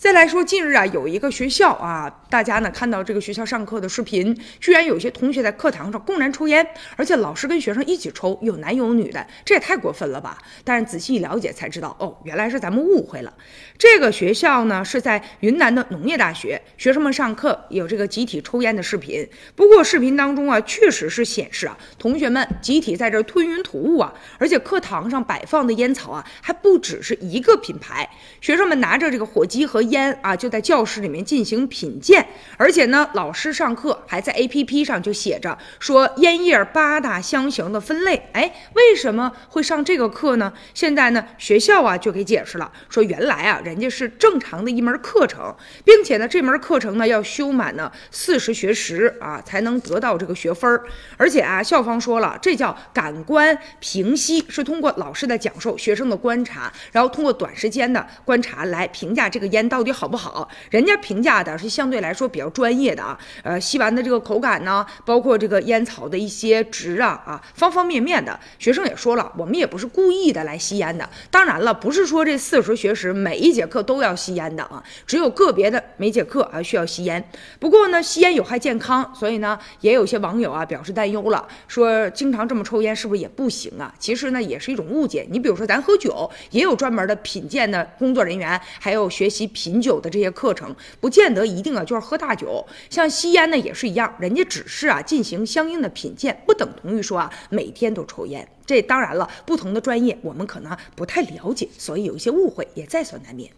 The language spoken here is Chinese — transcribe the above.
再来说，近日啊，有一个学校啊，大家呢看到这个学校上课的视频，居然有些同学在课堂上公然抽烟，而且老师跟学生一起抽，有男有女的，这也太过分了吧！但是仔细一了解才知道，哦，原来是咱们误会了。这个学校呢是在云南的农业大学，学生们上课有这个集体抽烟的视频。不过视频当中啊，确实是显示啊，同学们集体在这吞云吐雾啊，而且课堂上摆放的烟草啊，还不只是一个品牌，学生们拿着这个火机和。烟啊，就在教室里面进行品鉴，而且呢，老师上课还在 A P P 上就写着说烟叶八大香型的分类。哎，为什么会上这个课呢？现在呢，学校啊就给解释了，说原来啊，人家是正常的一门课程，并且呢，这门课程呢要修满呢四十学时啊，才能得到这个学分儿。而且啊，校方说了，这叫感官评析，是通过老师的讲授、学生的观察，然后通过短时间的观察来评价这个烟到。到底好不好？人家评价的是相对来说比较专业的啊，呃，吸完的这个口感呢，包括这个烟草的一些值啊啊，方方面面的。学生也说了，我们也不是故意的来吸烟的。当然了，不是说这四十学时每一节课都要吸烟的啊，只有个别的每节课啊需要吸烟。不过呢，吸烟有害健康，所以呢，也有些网友啊表示担忧了，说经常这么抽烟是不是也不行啊？其实呢，也是一种误解。你比如说咱喝酒，也有专门的品鉴的工作人员，还有学习品。饮酒的这些课程，不见得一定啊就是喝大酒。像吸烟呢也是一样，人家只是啊进行相应的品鉴，不等同于说啊每天都抽烟。这当然了，不同的专业我们可能不太了解，所以有一些误会也在所难免。